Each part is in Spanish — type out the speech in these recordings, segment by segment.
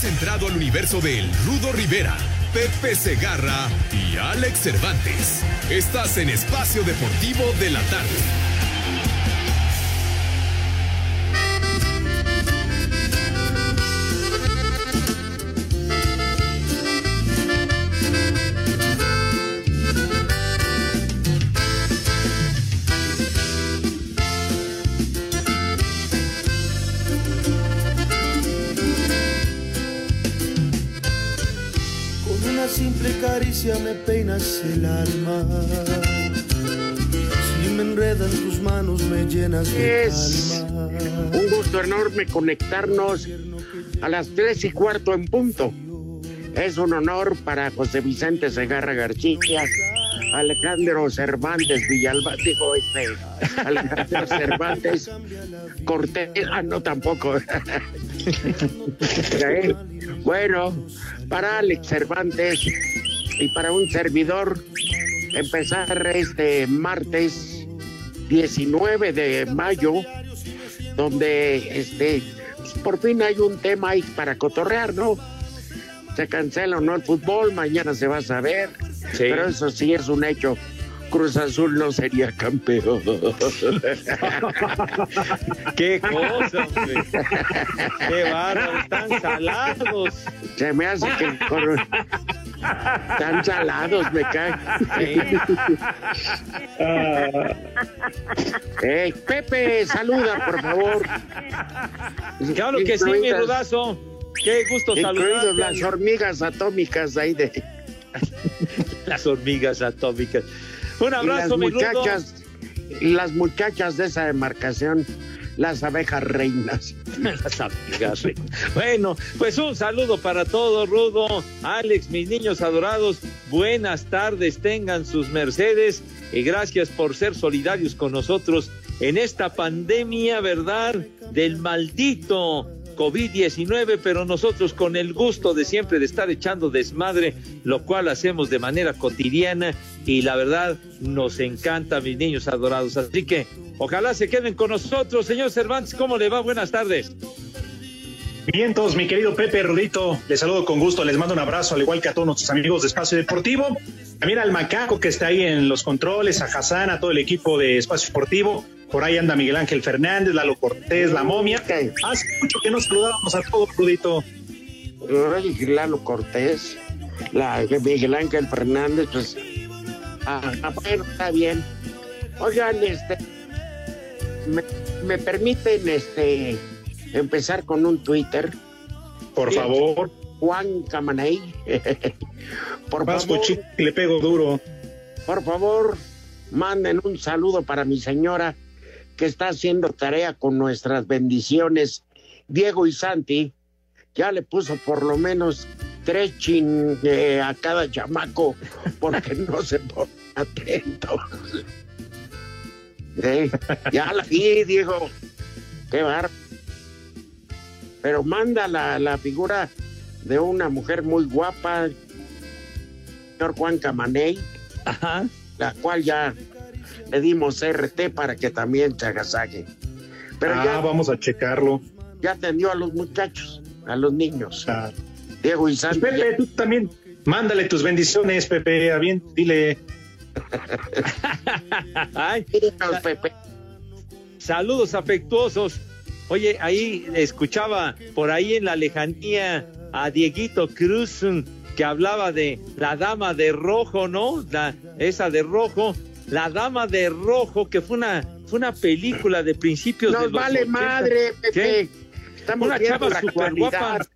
Has entrado al universo de Rudo Rivera, Pepe Segarra y Alex Cervantes. Estás en Espacio Deportivo de la Tarde. Simple caricia me peinas el alma. Si me enredan tus manos me llenas de Es calma. un gusto enorme conectarnos a las tres y cuarto en punto. Es un honor para José Vicente Segarra García, Alejandro Cervantes Villalba, digo este, Alejandro Cervantes Cortés, ah, no tampoco. Bueno, para Alex Cervantes y para un servidor, empezar este martes 19 de mayo, donde este pues, por fin hay un tema ahí para cotorrear, ¿no? Se cancela o no el fútbol, mañana se va a saber, pero eso sí es un hecho. Cruz Azul no sería campeón. Qué cosa, hombre. Qué bárbaro, están salados. Se me hace que con- están salados, me cae. Ey, Pepe, saluda, por favor. Claro que sí, mi rudazo. Qué gusto saludarte. las hormigas atómicas ahí de Las hormigas atómicas. Un y las abrazo, mi rudo. muchachas, y las muchachas de esa demarcación, las abejas reinas. Las amigas, sí. Bueno, pues un saludo para todos, Rudo, Alex, mis niños adorados. Buenas tardes, tengan sus mercedes y gracias por ser solidarios con nosotros en esta pandemia, ¿verdad? Del maldito COVID-19, pero nosotros con el gusto de siempre de estar echando desmadre, lo cual hacemos de manera cotidiana y la verdad nos encanta, mis niños adorados. Así que ojalá se queden con nosotros. Señor Cervantes, ¿cómo le va? Buenas tardes. Vientos, mi querido Pepe Rudito, les saludo con gusto, les mando un abrazo, al igual que a todos nuestros amigos de Espacio Deportivo. También al Macaco que está ahí en los controles, a Hassan, a todo el equipo de Espacio Deportivo. Por ahí anda Miguel Ángel Fernández, Lalo Cortés, la momia. Hace mucho que nos saludábamos a todos, Rudito. Ay, Lalo Cortés, la Miguel Ángel Fernández, pues, ah, ah, bueno, está bien. Oigan, este, me, me permiten, este, empezar con un Twitter, Por favor, Juan Camaney. por Vasco favor, Chico, le pego duro. por favor, manden un saludo para mi señora que está haciendo tarea con nuestras bendiciones. Diego y Santi ya le puso por lo menos tres chin eh, a cada chamaco porque no se pone atento. Eh, ya la vi, Diego. Qué bar. Pero manda la, la figura de una mujer muy guapa, señor Juan Camaney Ajá. la cual ya le dimos RT para que también se agasaje. Pero ah, ya, vamos a checarlo. ya atendió a los muchachos, a los niños, Ah, Diego y pues, Santi. Pepe, tú también, mándale tus bendiciones, Pepe, a bien, dile. Ay, Dinos, Pepe. saludos afectuosos. Oye, ahí escuchaba por ahí en la lejanía a Dieguito Cruz que hablaba de la dama de rojo, ¿no? La, esa de rojo, la dama de rojo, que fue una, fue una película de principios de Nos los vale 80. madre, Pepe. Estamos Una chava actualidad. guapa.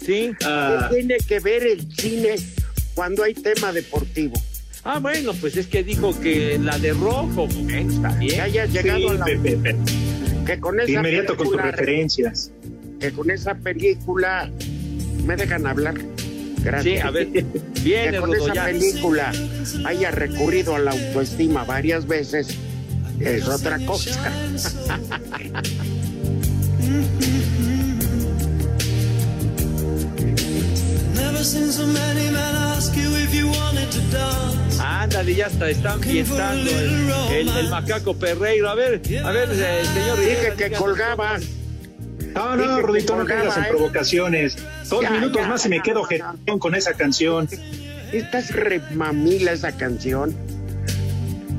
Sí. Ah, ¿Qué tiene que ver el cine cuando hay tema deportivo? Ah, bueno, pues es que dijo que la de rojo. Bueno, está Que bien. hayas llegado sí, a la Pepe, Pepe. que con De esa inmediato con tus referencias. que con esa película me dejan hablar. Gracias. Sí, a ver, viene que con Rudo, esa ya. película haya recurrido a la autoestima varias veces es otra cosa. Ándale, ya está, están fiestando el, el- el macaco perreiro. A ver, a ver, eh, señor Dije Rivera, que colgaba. No, no, que Rudito, no caigas en ¿eh? provocaciones. Dos minutos más y me quedo jetón con esa canción. Esta es remamila esa canción.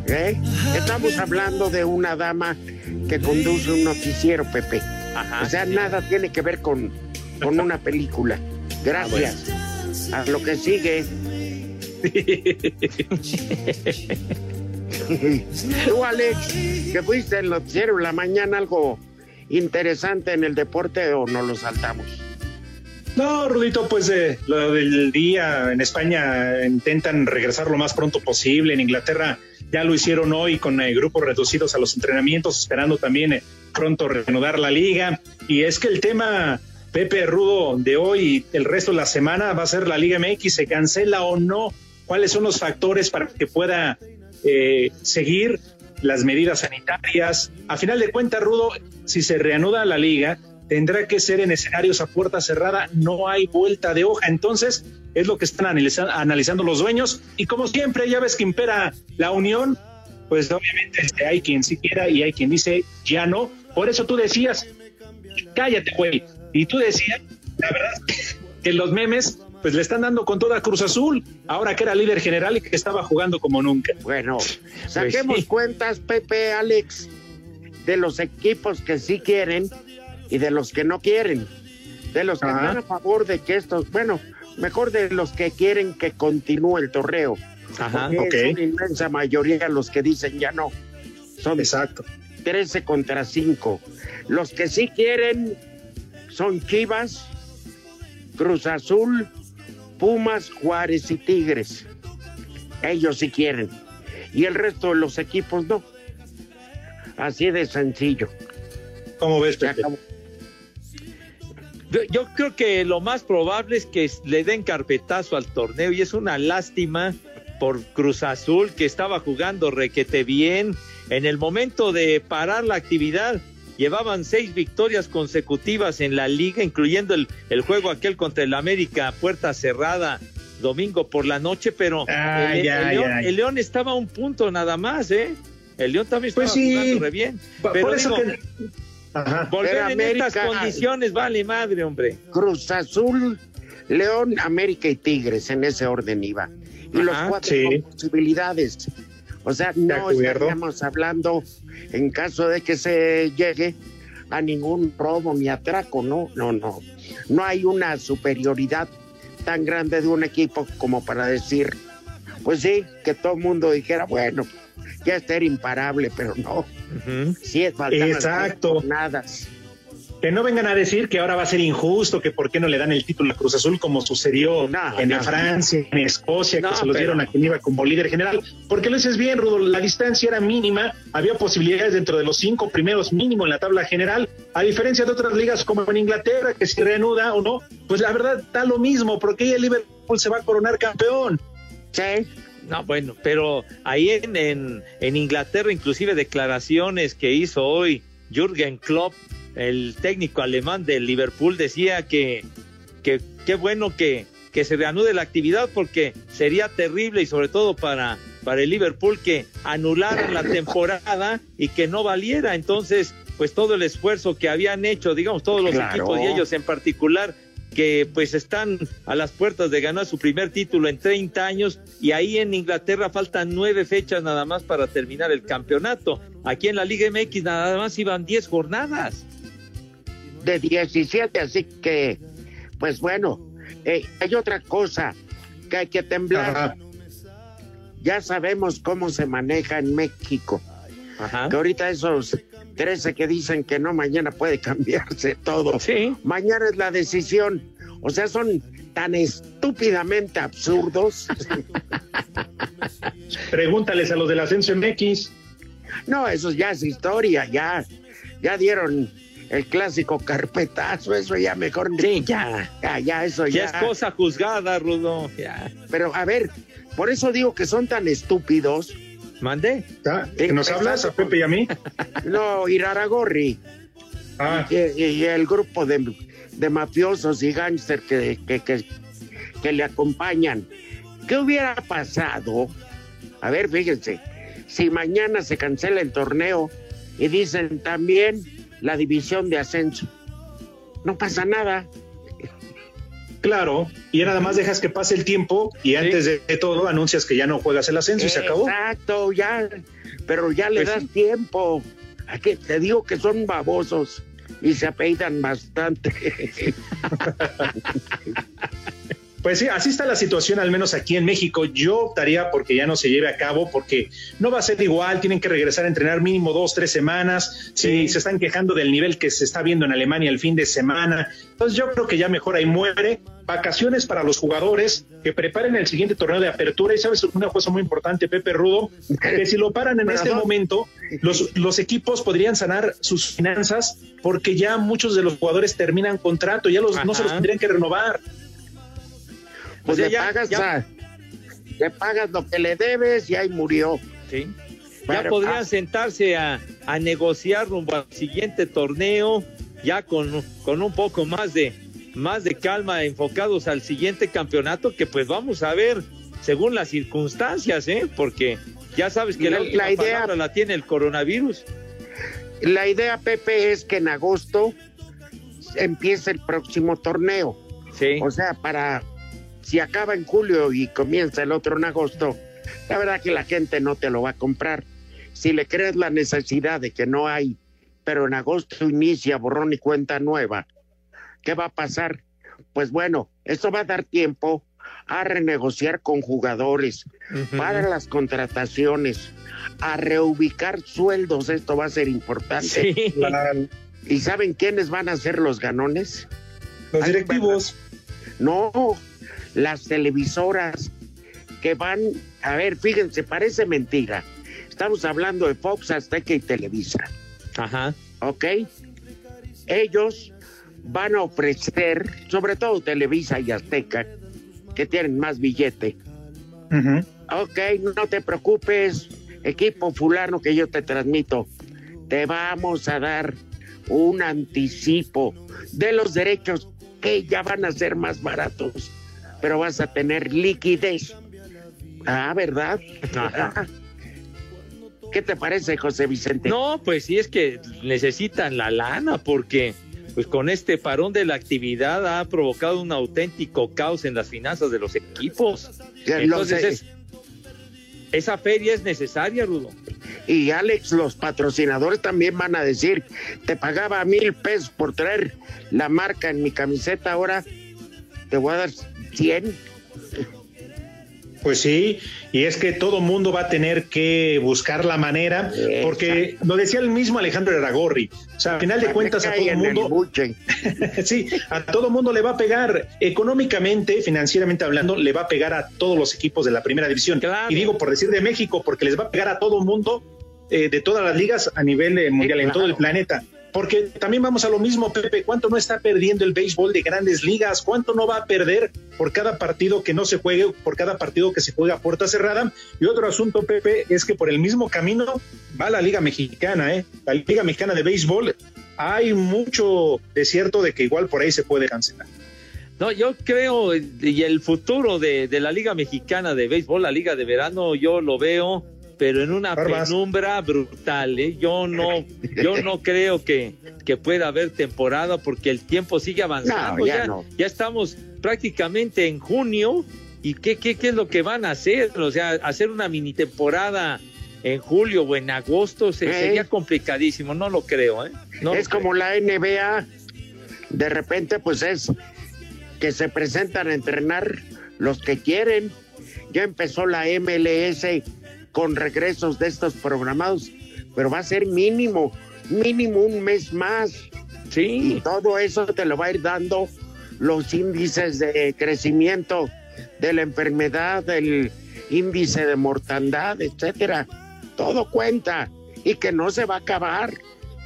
¿Eh? Estamos hablando de una dama que conduce un noticiero, Pepe. Ajá, O sea, sí. nada tiene que ver con, con una película. Gracias. A lo que sigue. Tú, Alex, que fuiste el noticiero en la mañana, algo interesante en el deporte o no lo saltamos. No, Rudito, pues eh, lo del día en España intentan regresar lo más pronto posible. En Inglaterra ya lo hicieron hoy con eh, grupos reducidos a los entrenamientos, esperando también eh, pronto reanudar la liga. Y es que el tema, Pepe Rudo, de hoy y el resto de la semana va a ser la Liga MX, ¿se cancela o no? ¿Cuáles son los factores para que pueda eh, seguir las medidas sanitarias? A final de cuentas, Rudo, si se reanuda la liga, tendrá que ser en escenarios a puerta cerrada, no hay vuelta de hoja. Entonces, es lo que están analiza- analizando los dueños. Y como siempre, ya ves que impera la unión, pues obviamente este, hay quien sí quiera y hay quien dice ya no. Por eso tú decías, cállate, güey. Y tú decías, la verdad, que los memes, pues le están dando con toda Cruz Azul, ahora que era líder general y que estaba jugando como nunca. Bueno, saquemos sí. cuentas, Pepe, Alex, de los equipos que sí quieren y de los que no quieren. De los que Ajá. están a favor de que estos, bueno, mejor de los que quieren que continúe el torneo. Ajá. Porque. Es una inmensa mayoría los que dicen ya no. Son Exacto. 13 contra 5. Los que sí quieren son Chivas, Cruz Azul, Pumas, Juárez y Tigres. Ellos sí quieren. Y el resto de los equipos no. Así de sencillo. ¿Cómo ves, Pepe? Yo, creo que lo más probable es que le den carpetazo al torneo y es una lástima por Cruz Azul que estaba jugando requete bien. En el momento de parar la actividad, llevaban seis victorias consecutivas en la liga, incluyendo el, el juego aquel contra el América, puerta cerrada, domingo por la noche, pero el, León, ay. el León estaba a un punto nada más, ¿eh? El León también estaba Pues sí. jugando re bien. Por Pero eso digo, que- Ajá. volver en estas condiciones vale madre, hombre. Cruz Azul, León, América y Tigres, en ese orden iba. Y los cuatro sí. con posibilidades. O sea, no estaríamos hablando, en caso de que se llegue, a ningún robo ni atraco, no, no, no. No hay una superioridad tan grande de un equipo como para decir, pues sí, que todo el mundo dijera, bueno, ya este era imparable, pero no, Sí es faltan las Exacto. jornadas. Que no vengan a decir que ahora va a ser injusto, que por qué no le dan el título a Cruz Azul como sucedió No, en no. Francia, en Escocia, No, que se lo pero- dieron a quien iba como líder general. Porque lo dices bien, Rudo, la distancia era mínima, había posibilidades dentro de los cinco primeros mínimo en la tabla general, a diferencia de otras ligas como en Inglaterra, que si reanuda o no, pues la verdad da lo mismo, porque ahí el Liverpool se va a coronar campeón. Sí, No, bueno, pero ahí en, en, en Inglaterra, inclusive declaraciones que hizo hoy Jürgen Klopp, el técnico alemán del Liverpool, decía que que qué bueno que, que se reanude la actividad porque sería terrible y sobre todo para, para el Liverpool que anularan la temporada y que no valiera. Entonces, pues todo el esfuerzo que habían hecho, digamos, todos los Claro. equipos y ellos en particular, que pues están a las puertas de ganar su primer título en 30 años y ahí en Inglaterra faltan nueve fechas nada más para terminar el campeonato. Aquí en la Liga MX nada más iban 10 jornadas. de 17, así que, pues bueno, eh, hay otra cosa que hay que temblar. Ajá. Ya sabemos cómo se maneja en México, Ajá. que ahorita esos 13 que dicen que no, mañana puede cambiarse todo. Sí. Mañana es la decisión. O sea, son tan estúpidamente absurdos. Pregúntales a los del Ascenso MX. No, eso ya es historia, ya, ya dieron el clásico carpetazo, eso ya mejor. Sí, ya. Ya, ya, eso Ya ya. es cosa juzgada, Rudo. Ya. Pero a ver, por eso digo que son tan estúpidos. ¿Mandé? ¿Que ¿Nos hablas a Pepe y a mí? No, Iraragorri Ah, y, y- y el grupo de, de mafiosos y gángster que, que, que, que le acompañan. ¿Qué hubiera pasado? A ver, fíjense, si mañana se cancela el torneo y dicen también la división de ascenso, no pasa nada. Claro. Y nada más dejas que pase el tiempo y antes de todo anuncias que ya no juegas el ascenso y se acabó. Exacto, ya, pero ya le Pues das sí. tiempo. ¿A qué? Te digo que son babosos y se apellidan bastante. Pues sí, así está la situación, al menos aquí en México. Yo optaría porque ya no se lleve a cabo, porque no va a ser igual, tienen que regresar a entrenar mínimo dos, tres semanas. Si se están quejando del nivel que se está viendo en Alemania el fin de semana. Entonces yo creo que ya mejor ahí muere. Vacaciones para los jugadores que preparen el siguiente torneo de apertura. Y sabes una cosa muy importante, Pepe Rudo, que si lo paran en este momento, los, los equipos podrían sanar sus finanzas porque ya muchos de los jugadores terminan contrato, ya los, no se los tendrían que renovar. Pues O sea, le ya- pagas ya- a- le pagas lo que le debes y ahí murió. Sí. Pero, ya podrían ah, sentarse a, a negociar rumbo al siguiente torneo, ya con, con un poco más de, más de calma, enfocados al siguiente campeonato, que pues vamos a ver según las circunstancias, ¿eh? Porque ya sabes que la, La- última la idea- palabra la tiene el coronavirus. La idea, Pepe, es que en agosto empiece el próximo torneo. Sí. O sea, para si acaba en julio y comienza el otro en agosto, la verdad que la gente no te lo va a comprar. Si le crees la necesidad de que no hay, pero en agosto inicia borrón y cuenta nueva, ¿qué va a pasar? Pues bueno, esto va a dar tiempo a renegociar con jugadores para las contrataciones, a reubicar sueldos, esto va a ser importante. Sí. ¿Y saben quiénes van a ser los ganones? los directivos. No, las televisoras que van, a ver, fíjense, parece mentira. Estamos hablando de Fox, Azteca y Televisa, Ajá. ¿ok? Ellos van a ofrecer, sobre todo Televisa y Azteca, que tienen más billete. Ujú. Ok, no te preocupes, equipo fulano que yo te transmito. Te vamos a dar un anticipo de los derechos que ya van a ser más baratos, pero vas a tener liquidez. Ah, ¿verdad? Ajá. ¿Qué te parece, José Vicente? No, pues sí es que necesitan la lana porque pues con este parón de la actividad ha provocado un auténtico caos en las finanzas de los equipos. Ya Entonces es- esa feria es necesaria, Rudo. Y Alex, los patrocinadores también van a decir, te pagaba mil pesos por traer la marca en mi camiseta, ahora te voy a dar cien. Pues sí, y es que todo mundo va a tener que buscar la manera, porque lo decía el mismo Alejandro Eragorri, o sea, al final de cuentas a todo el mundo, sí, a todo mundo le va a pegar económicamente, financieramente hablando, le va a pegar a todos los equipos de la primera división. Claro. Y digo por decir de México, porque les va a pegar a todo mundo eh, de todas las ligas a nivel eh, mundial, en claro. todo el planeta. Porque también vamos a lo mismo, Pepe, ¿cuánto no está perdiendo el béisbol de grandes ligas? ¿Cuánto no va a perder por cada partido que no se juegue, por cada partido que se juega a puerta cerrada? Y otro asunto, Pepe, es que por el mismo camino va la Liga Mexicana, ¿eh? La Liga Mexicana de Béisbol, hay mucho desierto de que igual por ahí se puede cancelar. No, yo creo, y el futuro de, de la Liga Mexicana de Béisbol, la Liga de Verano, yo lo veo, pero en una Barbas. penumbra brutal. ¿eh? Yo no, yo no creo que, que pueda haber temporada porque el tiempo sigue avanzando. No, ya ya, no. ya estamos prácticamente en junio. ¿Y qué, qué, qué es lo que van a hacer? O sea, hacer una mini temporada en julio o en agosto se- Eh. sería complicadísimo. No lo creo, ¿eh? No es como la NBA, de repente pues es que se presentan a entrenar los que quieren. Ya empezó la MLS con regresos de estos programados, pero va a ser mínimo, mínimo un mes más. creo. Y Sí. todo eso te lo va a ir dando los índices de crecimiento de la enfermedad, el índice de mortandad, etcétera. Todo cuenta y que no se va a acabar.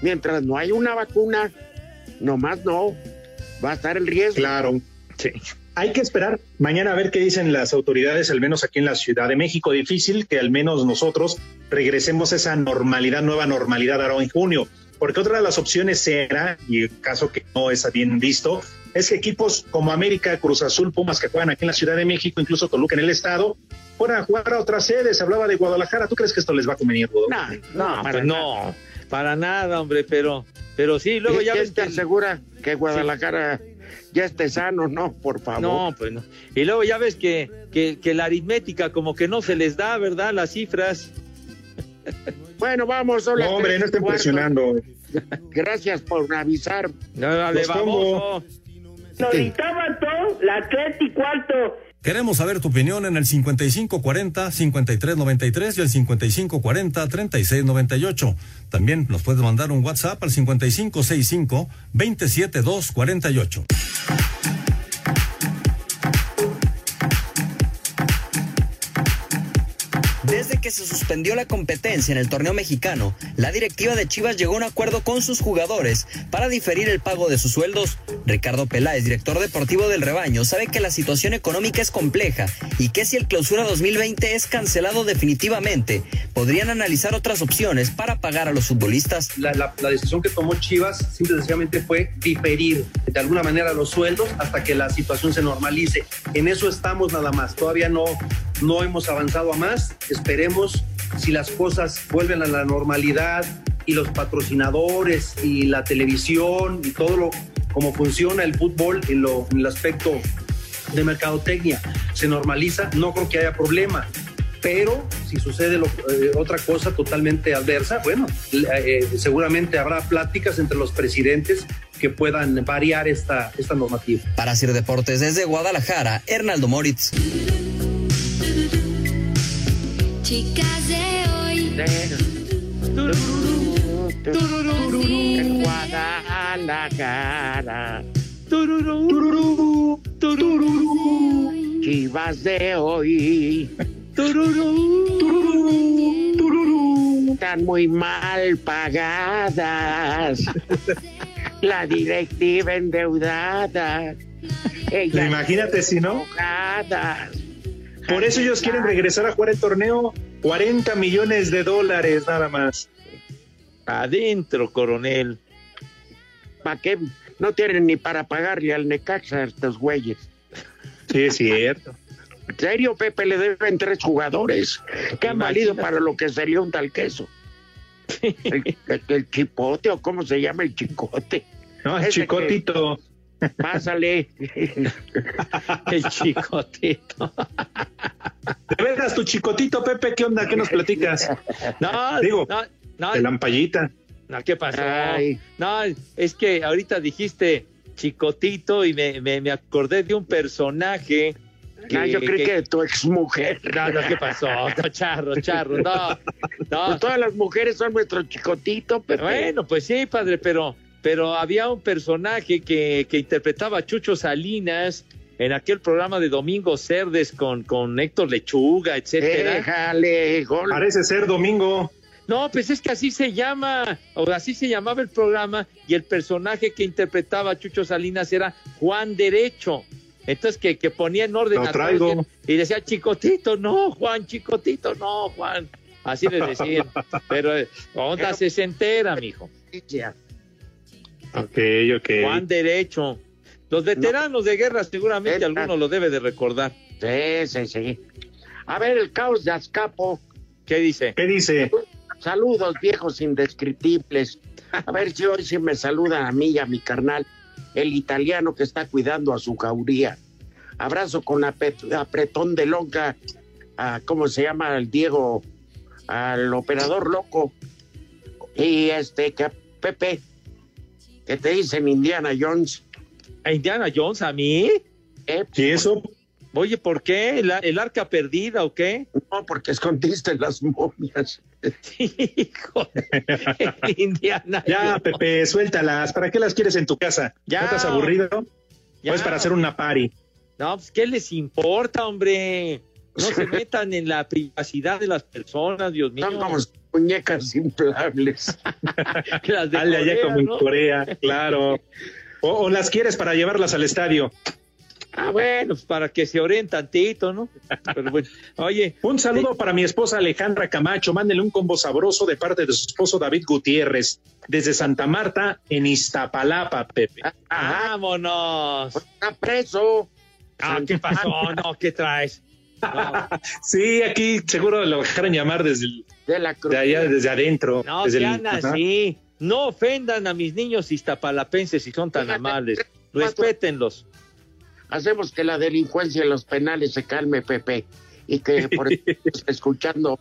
Mientras no hay una vacuna, nomás no. Va a estar el riesgo. Claro. Sí. Hay que esperar mañana a ver qué dicen las autoridades, al menos aquí en la Ciudad de México. Difícil que al menos nosotros regresemos a esa normalidad, nueva normalidad ahora en junio. Porque otra de las opciones será, y el caso que no es bien visto, es que equipos como América, Cruz Azul, Pumas que juegan aquí en la Ciudad de México, incluso Toluca en el estado, fueran a jugar a otras sedes. Se hablaba de Guadalajara. ¿Tú crees que esto les va a convenir, Rodolfo? No, No, para pues no, para nada, hombre, pero, pero sí, luego ya ¿Quién ves te que- asegura que Guadalajara ya esté sano? No, por favor. No, pues no. Y luego ya ves que, que, que la aritmética como que no se les da, ¿verdad? Las cifras. Bueno, vamos. son las No, hombre, no cuarto. impresionando. Gracias por avisar. No, dale, baboso. Ahorita mató las tres y cuarto. Queremos saber tu opinión en el 5540-5393 y el 5540-3698. También nos puedes mandar un WhatsApp al 5565-27248. Desde que se suspendió la competencia en el torneo mexicano, la directiva de Chivas llegó a un acuerdo con sus jugadores para diferir el pago de sus sueldos. Ricardo Peláez, director deportivo del rebaño, sabe que la situación económica es compleja y que si el clausura 2020 es cancelado definitivamente, podrían analizar otras opciones para pagar a los futbolistas. La, decisión que tomó Chivas simple fue diferir de alguna manera los sueldos hasta que la situación se normalice. En eso estamos nada más. Todavía no, no hemos avanzado a más. Esperemos si las cosas vuelven a la normalidad y los patrocinadores y la televisión y todo lo como funciona el fútbol en, lo, en el aspecto de mercadotecnia se normaliza, no creo que haya problema. Pero si sucede eh, otra cosa totalmente adversa, bueno, eh, seguramente habrá pláticas entre los presidentes que puedan variar esta, esta normativa. Para Sir Deportes desde Guadalajara, Hernaldo Moritz. Chicas de hoy. En Guadalajara. Tururú, tururú, Chivas de hoy tururú. están muy mal pagadas. La directiva endeudada. Ellas Imagínate si no. enojadas. Por eso ellos quieren regresar a jugar el torneo. 40 millones de dólares nada más. Adentro, coronel. ¿Para qué? No tienen ni para pagarle al Necaxa a estos güeyes. Sí, es cierto. En serio, Pepe, le deben tres jugadores que han valido para lo que sería un tal queso. El, el- el chipote, o cómo se llama el chicote. No, Ese chicotito. Pásale. El chicotito. De veras, tu chicotito, Pepe, ¿qué onda? ¿Qué nos platicas? No, Digo, no, no, De lampallita. no, ¿qué pasó? Ay. No, es que ahorita dijiste chicotito y me, me, me acordé de un personaje. Ah, yo creí que, tu exmujer. No, no, ¿qué pasó? No, charro, charro, no. No, Pues todas las mujeres son nuestro chicotito, Pepe. Bueno, pues sí, padre, pero, pero había un personaje que, que interpretaba a Chucho Salinas en aquel programa de Domingo Cerdes con, con Héctor Lechuga, etcétera. Déjale, gol. Parece ser domingo. No, pues es que así se llama, o así se llamaba el programa, y el personaje que interpretaba a Chucho Salinas era Juan Derecho. Entonces que, que ponía en orden Lo a traigo. todos y decía Chicotito, no, Juan, Chicotito, no, Juan. Así le decían. Pero eh, onda se entera, mijo. Ok, ok. Juan Derecho. Los veteranos de guerra seguramente Esta- alguno lo debe de recordar. Sí, sí, sí. A ver, el caos de Azcapo. ¿Qué dice? ¿Qué dice? Saludos, viejos indescriptibles. A ver si hoy sí me saludan a mí y a mi carnal, el italiano que está cuidando a su jauría. Abrazo con apretón de longa a, ¿cómo se llama? El Diego, al operador loco. Y este, que a Pepe, que te dicen Indiana Jones. ¿A Indiana Jones a mí? ¿eh? ¿Y eso? Oye, ¿por qué? ¿El, el arca perdida o qué? No, porque escondiste las momias. Hijo, Indiana Ya, Jones. Pepe, suéltalas. ¿Para qué las quieres en tu casa? Ya. ¿No estás aburrido? Ya. ¿O es para hacer una party? No, pues ¿qué les importa, hombre? No se metan en la privacidad de las personas, Dios mío. Son como muñecas inflables. Las de Dale allá como en. Corea, claro. O, o las quieres para llevarlas al estadio. Ah, bueno, pues para que se oren tantito, ¿no? Pero bueno, oye, Un saludo para mi esposa Alejandra Camacho. Mándele un combo sabroso de parte de su esposo David Gutiérrez, desde Santa Marta, en Iztapalapa, Pepe. Ah, vámonos. está preso. Ah, ¿qué pasó? No, ¿qué traes? No, Sí, aquí seguro lo dejaron llamar desde el- De la cruz. de allá, desde adentro. no desde el-. No ofendan a mis niños iztapalapenses si son tan Fíjate, amables. Respétenlos. Hacemos que la delincuencia en los penales se calme, Pepe. Y que por escuchando,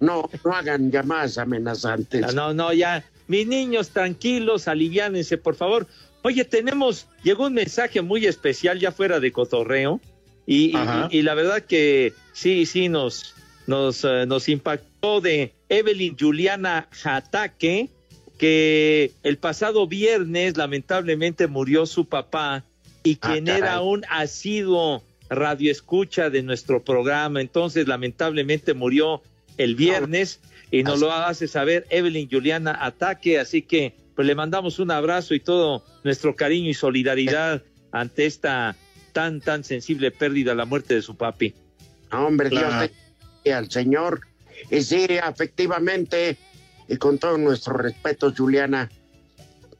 no, no hagan llamadas amenazantes. No, no, no, ya. Mis niños, tranquilos, aliviánense, por favor. Oye, tenemos, llegó un mensaje muy especial ya fuera de cotorreo y, y- Ajá. y la verdad que sí, sí, nos, nos, eh, nos impactó de Evelyn Juliana Jataque, que el pasado viernes lamentablemente murió su papá y Ah, quien era un asiduo radioescucha de nuestro programa, entonces lamentablemente murió el viernes y nos lo hace saber Evelyn Juliana Ataque, así que pues le mandamos un abrazo y todo nuestro cariño y solidaridad ante esta tan tan sensible pérdida, la muerte de su papi. Hombre, Claro. Dios te al Señor. Y sí, efectivamente, y con todo nuestro respeto, Juliana,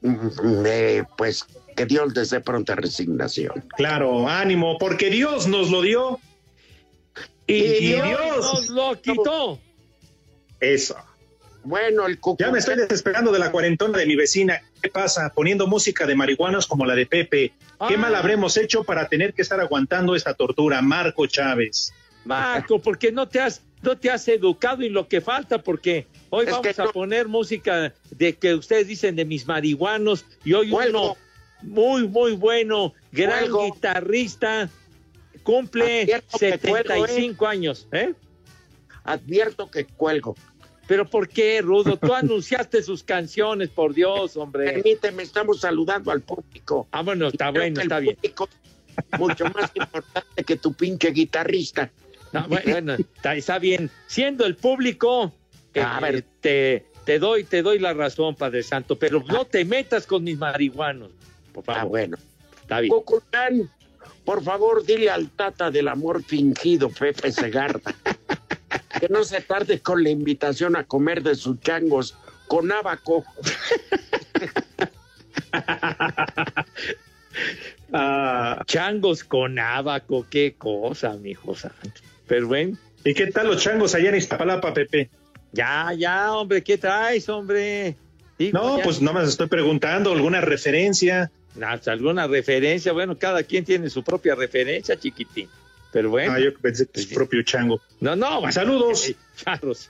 mm, eh, pues que Dios les dé pronta resignación. Claro, ánimo, porque Dios nos lo dio. Y, Y Dios, Dios. nos lo quitó. Eso. Bueno, el cucu- Ya me estoy desesperando de la cuarentona de mi vecina. ¿Qué pasa? Poniendo música de marihuanos como la de Pepe. ¿Qué Ah. mal habremos hecho para tener que estar aguantando esta tortura? Marco Chávez. Marco, porque no te has no te has educado y lo que falta porque hoy Es vamos a no- poner música de que ustedes dicen de mis marihuanos y hoy uno muy muy bueno, gran guitarrista cumple Advierto que cuelgo, 75 años, ¿eh? advierto que cuelgo. Pero ¿por qué, Rudo? Tú anunciaste sus canciones, por Dios, hombre. Permíteme, estamos saludando al público. Ah, bueno, está bueno, está bien. Mucho más importante que tu pinche guitarrista. No, bueno, está, está bien. Siendo el público, eh, A ver. te, te doy, te doy la razón, Padre Santo, pero no te metas con mis marihuanos. Por Ah, favor, bueno. está bien. Por favor, dile al tata del amor fingido, Pepe Segarra, que no se tarde con la invitación a comer de sus changos con abaco. Ah, Changos con abaco, qué cosa, mi hijo santo. Pero bueno, ¿Y qué tal los changos allá en Iztapalapa, Pepe? ya, ya, hombre, ¿qué traes, hombre? Digo, No, ya. pues no me estoy preguntando, ¿alguna referencia? ¿Alguna referencia? Bueno, cada quien tiene su propia referencia, chiquitín. Pero bueno, Ah, yo pensé que su propio chango. no, no, Saludos. eh, charros.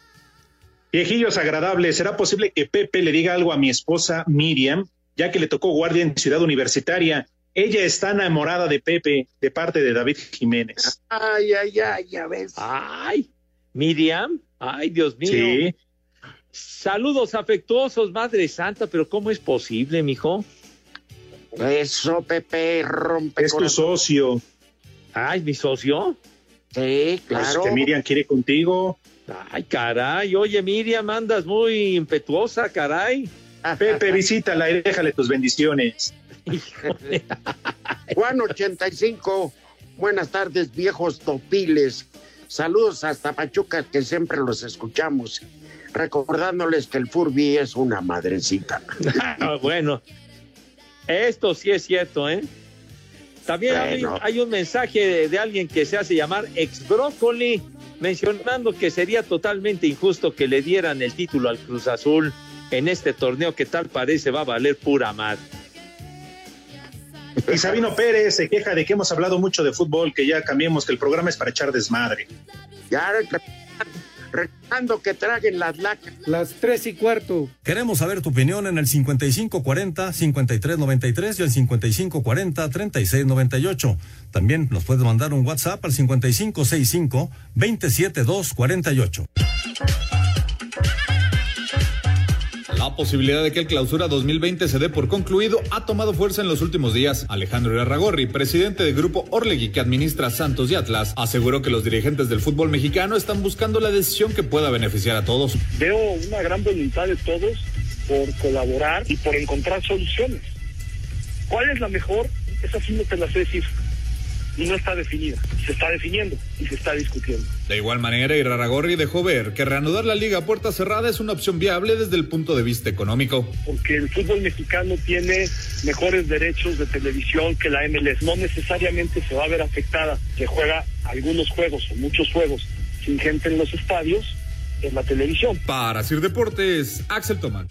Viejillos agradables, ¿será posible que Pepe le diga algo a mi esposa Miriam, ya que le tocó guardia en Ciudad Universitaria? Ella está enamorada de Pepe de parte de David Jiménez. Ay, ay, ay, ya ves. Ay, Miriam, ay, Dios mío. Sí, Saludos afectuosos, Madre Santa, pero ¿cómo es posible, mijo? Eso, Pepe, rompe es tu socio. Ay, mi socio. Sí, Pues claro. que Miriam quiere contigo. Ay, caray. Oye, Miriam, andas muy impetuosa, caray. Pepe, visítala y déjale tus bendiciones. Juan 85, buenas tardes, viejos topiles. Saludos hasta Pachuca, que siempre los escuchamos. Recordándoles que el Furby es una madrecita. Ah, bueno, esto sí es cierto, ¿eh? También hay- Bueno. hay, un mensaje de, de alguien que se hace llamar ex brócoli, mencionando que sería totalmente injusto que le dieran el título al Cruz Azul en este torneo que tal parece va a valer pura madre. Y Sabino Pérez se queja de que hemos hablado mucho de fútbol, que ya cambiemos, que el programa es para echar desmadre. Ya recordando que traguen las lacas. Las tres y cuarto. Queremos saber tu opinión en el 5540-5393 y el 5540-3698. También nos puedes mandar un WhatsApp al 5565-27248. Posibilidad de que el clausura 2020 se dé por concluido ha tomado fuerza en los últimos días. Alejandro Irarragorri, presidente del grupo Orlegui que administra Santos y Atlas, aseguró que los dirigentes del fútbol mexicano están buscando la decisión que pueda beneficiar a todos. Veo una gran voluntad de todos por colaborar y por encontrar soluciones. ¿Cuál es la mejor? Esa sí no te la sé decir y no está definida. Se está definiendo y se está discutiendo. De igual manera, Iraragorri dejó ver que reanudar la liga a puerta cerrada es una opción viable desde el punto de vista económico. Porque el fútbol mexicano tiene mejores derechos de televisión que la MLS. No necesariamente se va a ver afectada. Se juega algunos juegos o muchos juegos sin gente en los estadios en la televisión. Para Sir Deportes, Axel Tomán.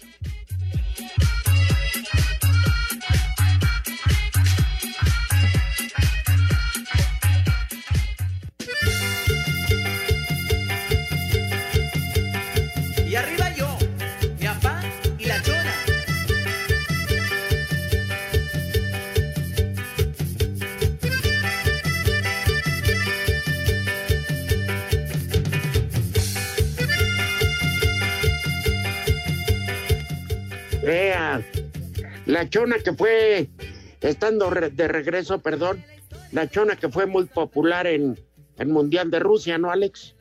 La chona que fue, estando re- de regreso, perdón, la chona que fue muy popular en el Mundial de Rusia, ¿no, Alex?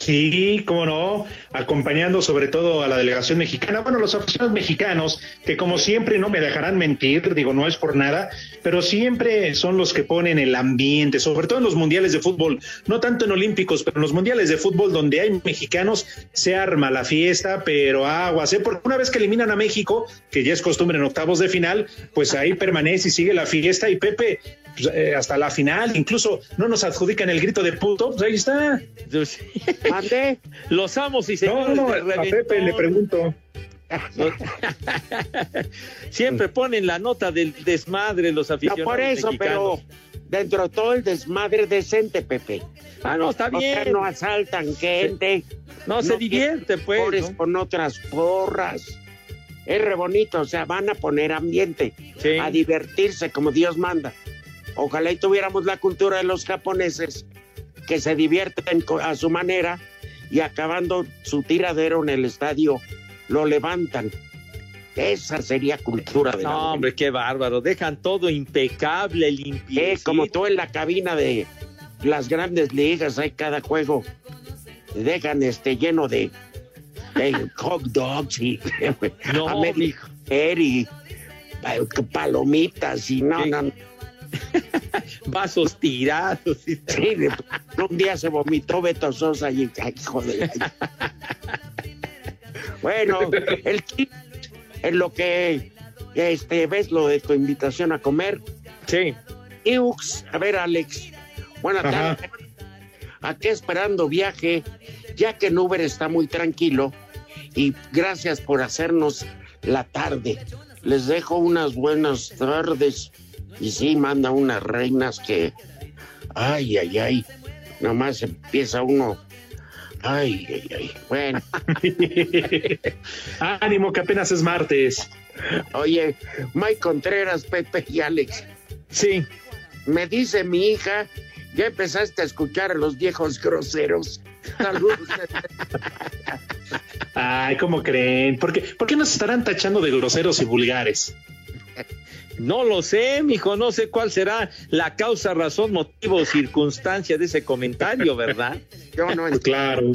Sí, cómo no, acompañando sobre todo a la delegación mexicana, bueno, los aficionados mexicanos, que como siempre no me dejarán mentir, digo, no es por nada, pero siempre son los que ponen el ambiente, sobre todo en los mundiales de fútbol, no tanto en olímpicos, pero en los mundiales de fútbol donde hay mexicanos, se arma la fiesta, pero aguas, ¿eh? porque una vez que eliminan a México, que ya es costumbre en octavos de final, pues ahí permanece y sigue la fiesta y Pepe, pues, eh, hasta la final, incluso no nos adjudican el grito de puto, pues ahí está. ¿Mande? Los amos y No, señores no, del a Pepe le pregunto. Siempre ponen la nota del desmadre los No, aficionados por eso, mexicanos. pero dentro de todo el desmadre decente, Pepe. Ah, no, está O sea, bien. no asaltan gente. No, se divierte, pues, Pobres ¿no? con otras porras. Es re bonito, o sea, van a poner ambiente, a divertirse como Dios manda. Ojalá y tuviéramos la cultura de los japoneses que se divierten a su manera y acabando su tiradero en el estadio lo levantan. Esa sería cultura de la No, hombre, qué bárbaro. Dejan todo impecable, limpio. Eh, como tú en la cabina de las grandes ligas, hay cada juego. Dejan este lleno de, de hot dogs y No, American y palomitas y no, no. Vasos tirados. Sí, de- un día se vomitó Beto Sosa y ay, joder. Bueno, el chiste en lo que este ves lo de tu invitación a comer. Sí. Iux, a ver, Alex. Buenas tardes. Aquí esperando viaje, ya que en Uber está muy tranquilo. Y gracias por hacernos la tarde. Les dejo unas buenas tardes. Y sí, manda unas reinas que. Ay, ay, ay. Nomás empieza uno. Ay, ay, ay. Bueno. Ánimo, que apenas es martes. Oye, Mike Contreras, Pepe y Alex. Sí. Me dice mi hija, ya empezaste a escuchar a los viejos groseros. Saludos. Ay, ¿cómo creen? ¿Por qué, por qué nos estarán tachando de groseros y vulgares? No lo sé, mijo, no sé cuál será la causa, razón, motivo o circunstancia de ese comentario, ¿verdad? Yo no Pues claro.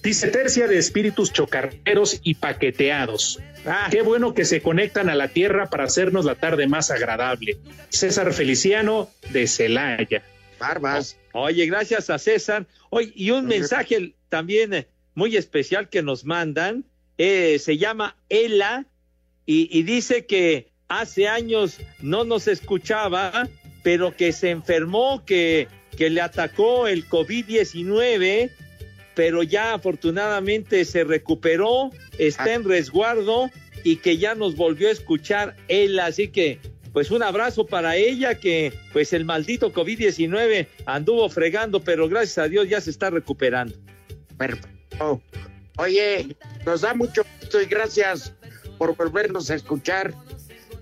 Dice tercia de espíritus chocarreros y paqueteados. Ah. Qué bueno que se conectan a la tierra para hacernos la tarde más agradable. César Feliciano de Celaya. Barbas. Oye, gracias a César. Oye, y un mensaje también eh, muy especial que nos mandan. eh, se llama Ela y, y dice que hace años no nos escuchaba, pero que se enfermó, que, que le atacó el COVID-19, pero ya afortunadamente se recuperó, está en resguardo y que ya nos volvió a escuchar Ela. Así que pues un abrazo para ella que pues el maldito COVID-19 anduvo fregando, pero gracias a Dios ya se está recuperando. Perfecto. Oye, nos da mucho gusto y gracias por volvernos a escuchar.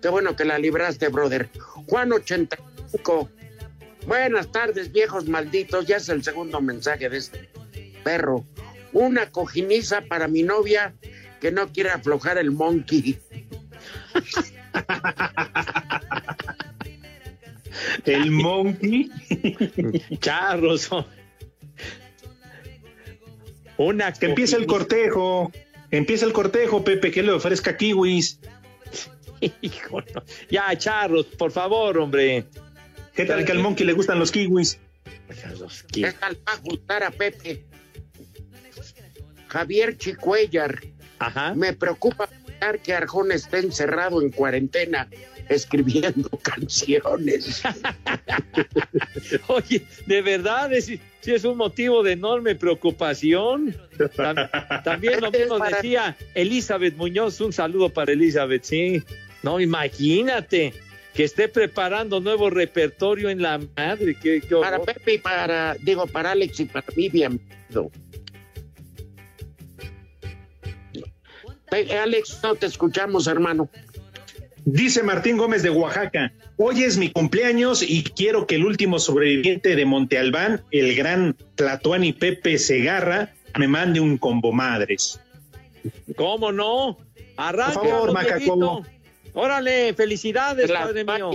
Qué bueno que la libraste, brother. Juan 85. Buenas tardes, viejos malditos. Ya es el segundo mensaje de este perro. Una cojiniza para mi novia que no quiere aflojar el monkey. El monkey. Charros. Una Que empiece el cortejo. Empieza el cortejo, Pepe, que le ofrezca kiwis. Hijo, no. Ya, charros, por favor, hombre. ¿Qué tal que al monkey le gustan los kiwis? Los ¿Qué tal va a gustar a Pepe? Javier Chicuellar. Ajá. Me preocupa que Arjona esté encerrado en cuarentena escribiendo canciones. Oye, de verdad, es, sí es un motivo de enorme preocupación. Tam- también lo mismo decía Elizabeth Muñoz, un saludo para Elizabeth, sí. No, imagínate que esté preparando nuevo repertorio en la madre. Qué, qué Para. Pepe y para, digo, para Alex y para. Pe- Alex, no te escuchamos, hermano. Dice Martín Gómez de Oaxaca, hoy es mi cumpleaños y quiero que el último sobreviviente de Monte Albán, el gran Tlatuani Pepe Segarra, me mande un combo madres. ¿Cómo no? Arranca, Por favor, don Macaco. Dieguito. Órale, felicidades, La- padre mío.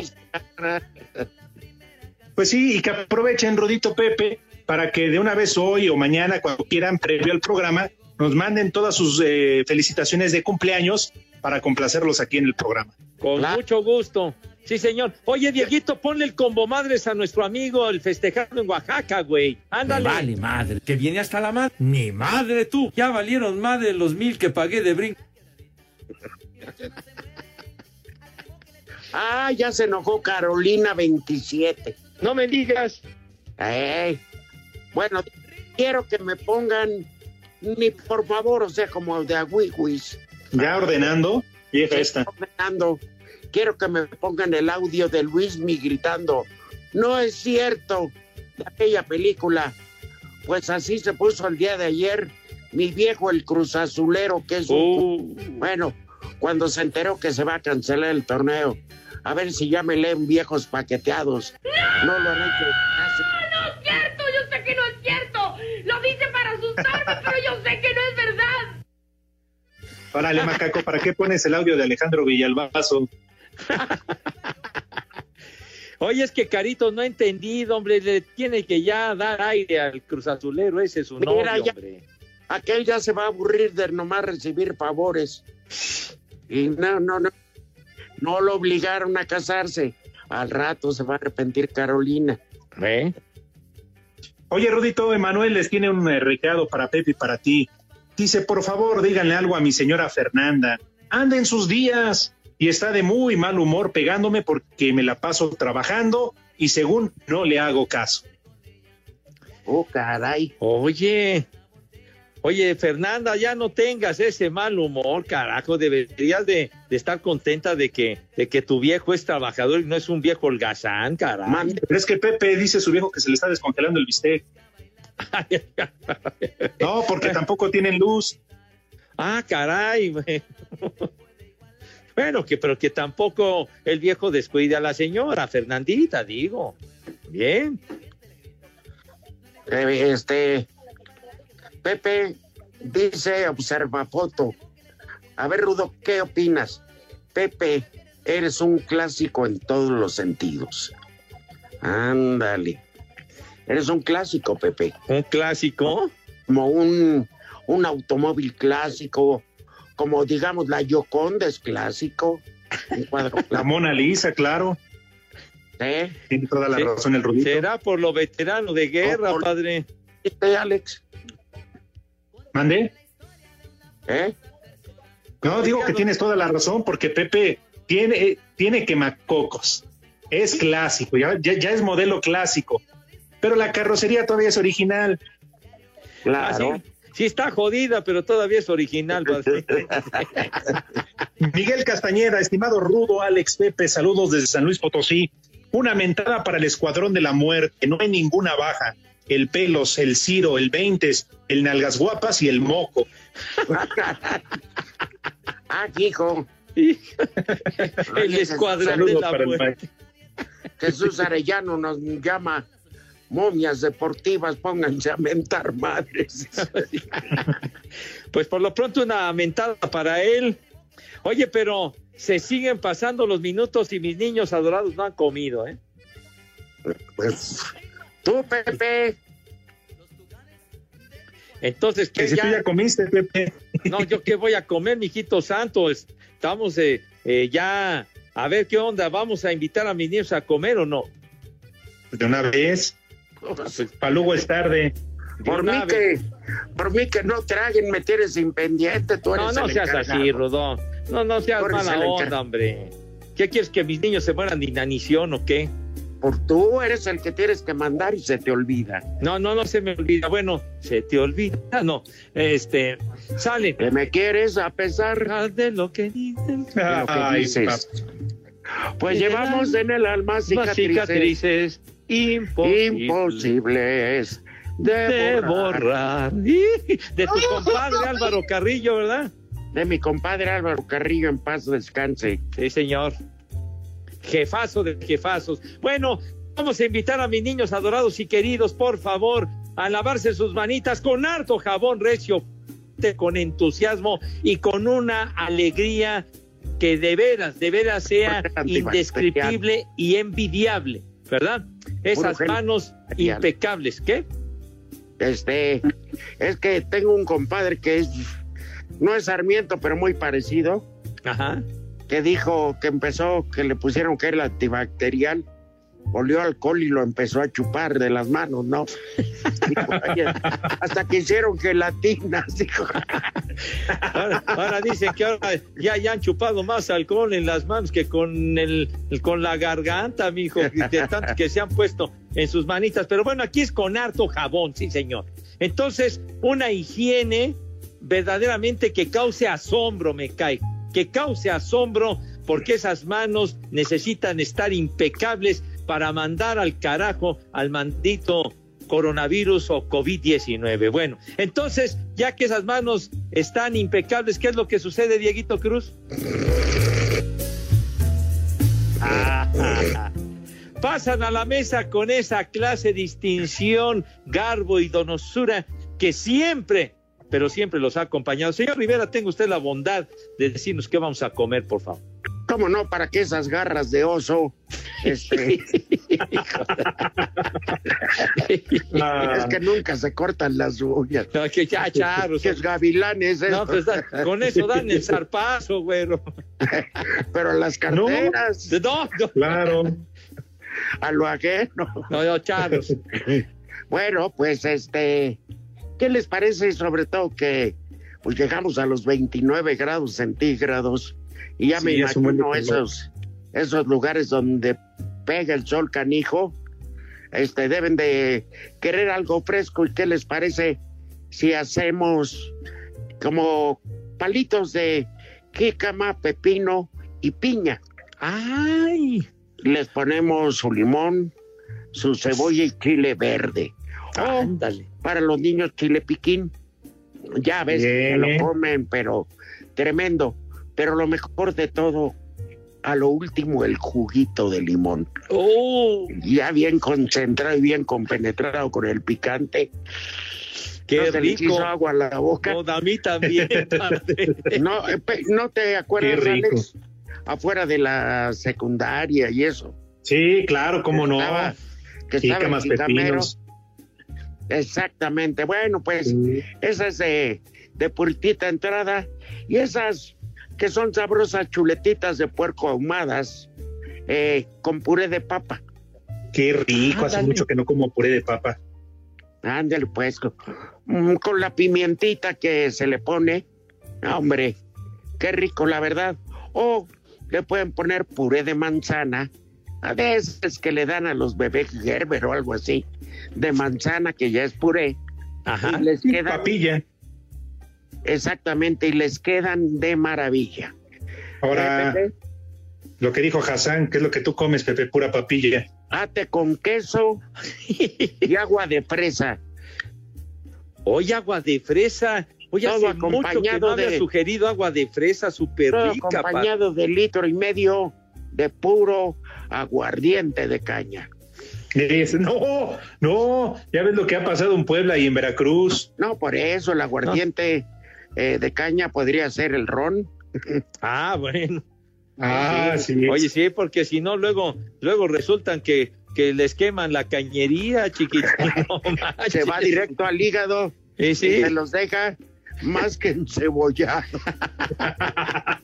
Pues sí, y que aprovechen, Rodito Pepe, para que de una vez hoy o mañana, cuando quieran, previo al programa, nos manden todas sus eh, felicitaciones de cumpleaños para complacerlos aquí en el programa. Con mucho gusto. Sí, señor. Oye, Dieguito, ponle el combo madres a nuestro amigo, el festejado en Oaxaca, güey. Ándale. Me vale madre, que viene hasta la madre. Mi madre tú. Ya valieron madre los mil que pagué de brinco. Ah, ya se enojó Carolina 27. No me digas. Eh, bueno, quiero que me pongan, ni por favor, o sea, como de agüihuis. Ya ordenando, vieja esta. Ordenando. Quiero que me pongan el audio de Luismi gritando, no es cierto, de aquella película. Pues así se puso el día de ayer mi viejo el Cruz Azulero, que es un... Bueno, cuando se enteró que se va a cancelar el torneo. A ver si ya me leen viejos paqueteados. No lo han hecho. No es cierto, yo sé que no es cierto. Lo dice para asustarme, pero yo sé que no es verdad. Órale, macaco, ¿para qué pones el audio de Alejandro Villalbazo? Oye, es que Carito no ha entendido, hombre. Le tiene que ya dar aire al Cruz Azulero. Ese es su Mira, novio, ya- hombre. Aquel ya se va a aburrir de nomás recibir favores. Y no, no, no. No lo obligaron a casarse. Al rato se va a arrepentir Carolina. ¿Eh? Oye, Rudito, Emanuel les tiene un eh, recado para Pepe y para ti. Dice, por favor, díganle algo a mi señora Fernanda. Anda en sus días y está de muy mal humor pegándome porque me la paso trabajando y según no le hago caso. Oh, caray. Oye, oye, Fernanda, ya no tengas ese mal humor, carajo. Deberías de, de estar contenta de que, de que tu viejo es trabajador y no es un viejo holgazán, carajo. Pero es que Pepe dice su viejo que se le está descongelando el bistec. No, porque tampoco tienen luz. Ah, caray. güey. Bueno, que, pero que tampoco el viejo descuide a la señora, Fernandita, digo. Bien. Eh, Este. Pepe dice observa foto. A ver, Rudo, ¿qué opinas? Pepe, eres un clásico en todos los sentidos. Ándale. Eres un clásico, Pepe. ¿Un clásico? Como un, un automóvil clásico, como digamos la Yoconda es clásico. Un cuadro La Mona Lisa, claro. ¿Eh? Tiene toda la Sí. razón el Rudito. Será por lo veterano de guerra, por- padre. ¿Viste, Alex? ¿Mande? ¿Eh? No, digo que tienes toda la razón porque Pepe tiene, eh, tiene quemacocos. Es clásico, ya, ya, ya es modelo clásico. Pero la carrocería todavía es original. Ah, sí, sí está jodida, pero todavía es original. Miguel Castañeda, estimado Rudo, Alex Pepe, saludos desde San Luis Potosí. Una mentada para el Escuadrón de la Muerte, no hay ninguna baja. El Pelos, el Ciro, el Veintes, el Nalgas Guapas y el Moco. ah, hijo. el escuadrón de la muerte. Jesús Arellano nos llama momias deportivas, pónganse a mentar madres. Pues por lo pronto una mentada para él. Oye, pero se siguen pasando los minutos y mis niños adorados no han comido, ¿eh? Pues tú, Pepe. Entonces, ¿qué si tú ya comiste, Pepe. No, yo qué voy a comer, mijito santo. Estamos eh, eh, ya a ver qué onda. Vamos a invitar a mis niños a comer o no. De una vez. Para luego es tarde. Por mí que, por mí que no traguen, me tienes tú eres No, no el seas encargado. así, Rodón. No, no seas mala onda, hombre. ¿Qué quieres que mis niños se mueran de inanición o qué? Por tú eres el que tienes que mandar y se te olvida. No, no, no se me olvida. Bueno, se te olvida. No, este, sale. ¿Que me quieres a pesar de lo que dices? de lo que Ay, dices? Pues En el llevamos en el alma cicatrices, cicatrices imposibles imposibles de, de borrar. borrar. De tu compadre Álvaro Carrillo, ¿verdad? De mi compadre Álvaro Carrillo, en paz descanse. Sí, señor. Jefazo de jefazos. Bueno, vamos a invitar a mis niños adorados y queridos, por favor, a lavarse sus manitas con harto jabón recio, con entusiasmo y con una alegría que de veras, de veras sea indescriptible y envidiable, ¿verdad? Esas manos impecables. ¿Qué? Este, es que tengo un compadre que es, no es Sarmiento, pero muy parecido, Ajá. Que dijo que empezó, que le pusieron que era antibacterial, olió alcohol y lo empezó a chupar de las manos, ¿no? Dijo, "Oye, hasta que hicieron gelatinas, dijo. Ahora, ahora dicen que ahora ya, ya han chupado más alcohol en las manos que con el, con la garganta, mijo, de tanto que se han puesto en sus manitas. Pero bueno, aquí es con harto jabón, sí, señor. Entonces, una higiene verdaderamente que cause asombro, me cae, que cause asombro porque esas manos necesitan estar impecables para mandar al carajo al maldito coronavirus o COVID-19. Bueno, entonces, ya que esas manos están impecables, ¿qué es lo que sucede, Dieguito Cruz? Pasan a la mesa con esa clase de distinción, garbo y donosura que siempre, pero siempre los ha acompañado. Señor Rivera, tenga usted la bondad de decirnos qué vamos a comer, por favor. ¿Cómo no? Para que esas garras de oso, este, es que nunca se cortan las uñas. No, que ya, charros. Que es gavilanes, No, eso. pues da- con eso dan el zarpazo, güero. pero las carteras, No, no, claro. a lo ajeno. no, no, charros. Bueno, pues este, ¿qué les parece sobre todo que pues llegamos a los 29 grados centígrados y ya Sí, me imagino esos esos lugares donde pega el sol canijo, este deben de querer algo fresco. Y qué les parece si hacemos como palitos de jícama, pepino y piña. Ay, Les ponemos su limón, su cebolla y chile verde. O ándale. para los niños chile piquín. Ya ves que Bien. lo comen, pero tremendo. Pero lo mejor de todo, a lo último, el juguito de limón. Oh, Ya bien concentrado y bien compenetrado con el picante. qué ¿No se les rico. hizo agua a la boca? No, a mí también. No, eh, ¿no te acuerdas. Alex? Afuera de la secundaria y eso. Sí, claro, cómo no. Estaba- que estaba el Jícamas, jicamero. Exactamente. Bueno, pues Sí. esas de, de puritita entrada y esas que son sabrosas chuletitas de puerco ahumadas eh, con puré de papa. Qué rico, hace mucho que no como puré de papa. Ándale, pues, con, mm, con la pimientita que se le pone. Hombre, qué rico, la verdad. O le pueden poner puré de manzana. A veces que le dan a los bebés Gerber o algo así, de manzana que ya es puré. Ajá. Y les quedan Papilla. Exactamente, y les quedan de maravilla. Ahora, Eh, lo que dijo Hassan, que es lo que tú comes, Pepe, pura papilla. ate con queso y agua de fresa. Hoy agua de fresa. Oye, Todo hace mucho que acompañado no había de- sugerido agua de fresa súper rica. pa- acompañado de litro y medio de puro aguardiente de caña. Es- no, no, ya ves lo que ha pasado en Puebla y en Veracruz. No, por eso el aguardiente eh, de caña podría ser el ron. Ah, bueno. Ah, sí. Oye, sí, porque si no, luego, luego resultan que, que les queman la cañería, chiquitín. No Se va directo al hígado Sí, y sí. se los deja más que encebollado.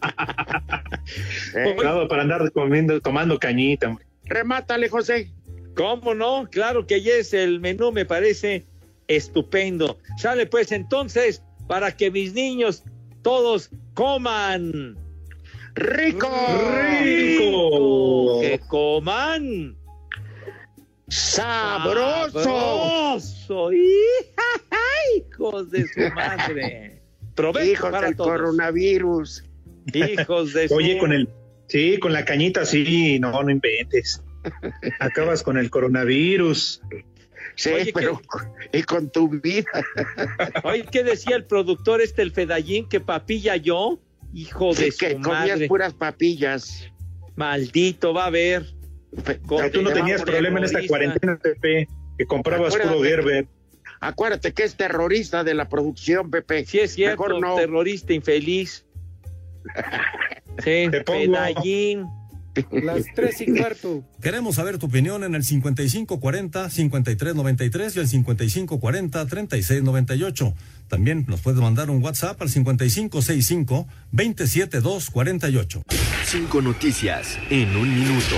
Eh, para andar comiendo, tomando cañita. remátale, José. ¿Cómo no? Claro que ya es el menú, me parece estupendo. Sale pues entonces para que mis niños todos coman. ¡Rico! ¡Rico! Que coman. ¡Sabroso! ¡Sabroso! ¡Hija! ¡Hijos de su madre! Provecho Hijos para del todos. coronavirus. Hijos de su... Oye, con el, sí, con la cañita, sí, no, no inventes. Acabas con el coronavirus. Sí, Oye, pero y con tu vida. Oye, ¿qué decía el productor este, el Fedallín, que papilla yo? Hijo de Sí, que su comías madre. puras papillas. Maldito, va a ver. Pero tú no tenías problema en esta cuarentena, Pepe, que comprabas puro. Gerber. Acuérdate que es terrorista de la producción, Pepe. Sí, es cierto, Mejor no. terrorista infeliz. Sí. Fedallín. Las tres y cuarto. Queremos saber tu opinión en el 5540-5393 y el 5540-3698. También nos puedes mandar un WhatsApp al 5565-27248. Cinco noticias en un minuto.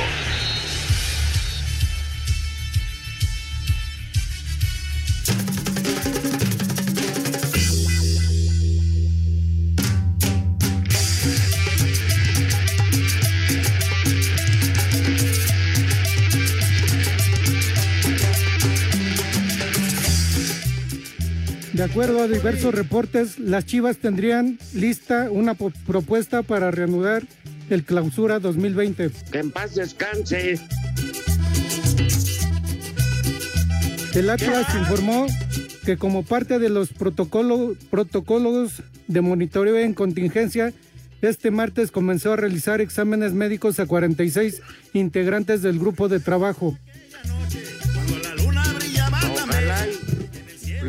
De acuerdo a diversos reportes, las Chivas tendrían lista una propuesta para reanudar el clausura 2020. Que en paz descanse. El Atlas informó que como parte de los protocolo- protocolos de monitoreo en contingencia, este martes comenzó a realizar exámenes médicos a 46 integrantes del grupo de trabajo.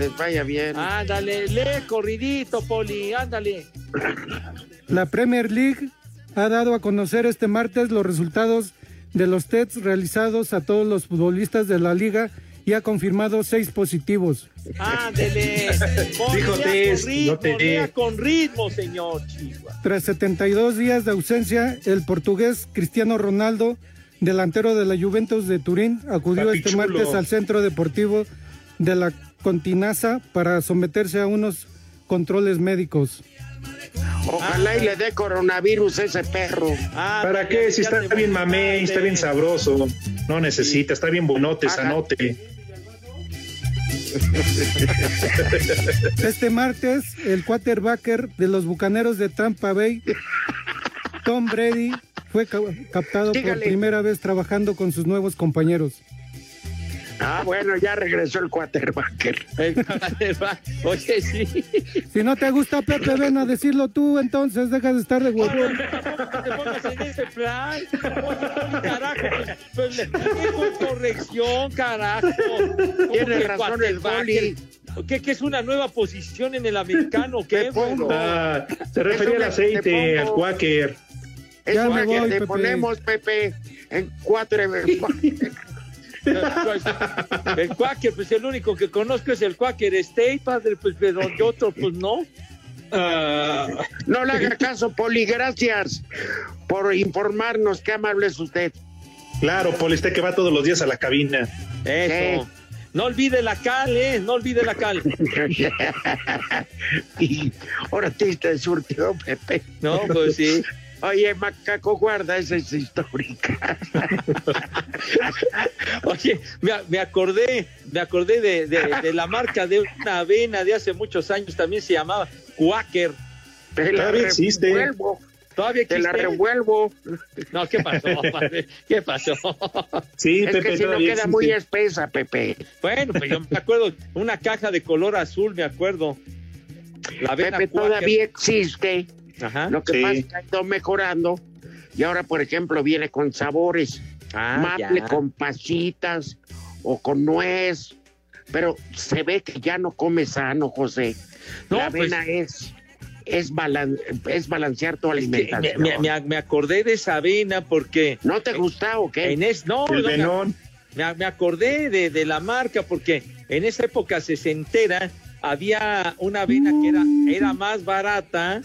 Les vaya bien. Ándale, lee corridito, Poli, ándale. La Premier League ha dado a conocer este martes los resultados de los tests realizados a todos los futbolistas de la liga y ha confirmado seis positivos. Ándele. Poli, Dijo lea test, con ritmo, no te- lea con ritmo, señor Chihuahua. Tras 72 días de ausencia, el portugués Cristiano Ronaldo, delantero de la Juventus de Turín, acudió Papi este chulo. martes al centro deportivo de la Continasa para someterse a unos controles médicos. Ojalá y le dé coronavirus a ese perro. ¿Para qué? Si está bien mamey, está bien sabroso. No necesita, está bien bonote, sanote. Este martes, el quarterbacker de los Bucaneros de Tampa Bay, Tom Brady, fue ca- captado por primera vez trabajando con sus nuevos compañeros. Ah, bueno, ya regresó el quarterbacker. Oye, sí. Si no te gusta Pepe, ven a decirlo tú, entonces deja de estar de huevón. te pongas en ese plan. Oye, carajo, pues, pues le corrección, carajo. ¿Cómo Tiene razón el quarterbacker? ¿Qué, qué es una nueva posición en el americano? ¿Qué? pongo. Ah, se refería al aceite, te al quaker. Es Ya una me que voy, te Pepe. ponemos, Pepe, en cuatro. El Quaker, pues el único que conozco es el Quaker State, padre, pues pero yo otro, pues no. No le haga caso, Poli, gracias por informarnos. Qué amable es usted. Claro, Poli, este que va todos los días a la cabina. Eso. No olvide la cal, ¿eh? No olvide la cal. y ahora te te surtió, Pepe. No, pues sí. Oye, macaco, guarda, esa es histórica. Oye, me, me acordé, me acordé de, de- de la marca de una avena de hace muchos años, también se llamaba Quaker. Te la Todavía existe. revuelvo. Todavía Te la existe? revuelvo. No, ¿qué pasó? padre? ¿Qué pasó? Sí, Es Pepe, que si no queda muy existe. espesa, Pepe. Bueno, pues yo me acuerdo, una caja de color azul, me acuerdo. La avena Pepe Quaker. todavía existe. Ajá. Lo que Sí. pasa es que ha ido mejorando. Y ahora, por ejemplo, viene con sabores. Ah, Maple ya. con pasitas o con nuez, pero se ve que ya no come sano, José. No, la pues- avena es, es, balan- es balancear tu Me, alimentación. me- me- me acordé de esa avena porque... ¿No te gusta o qué? En es, no, El no. Me, me acordé de, de la marca porque en esa época sesentera había una avena que era, era más barata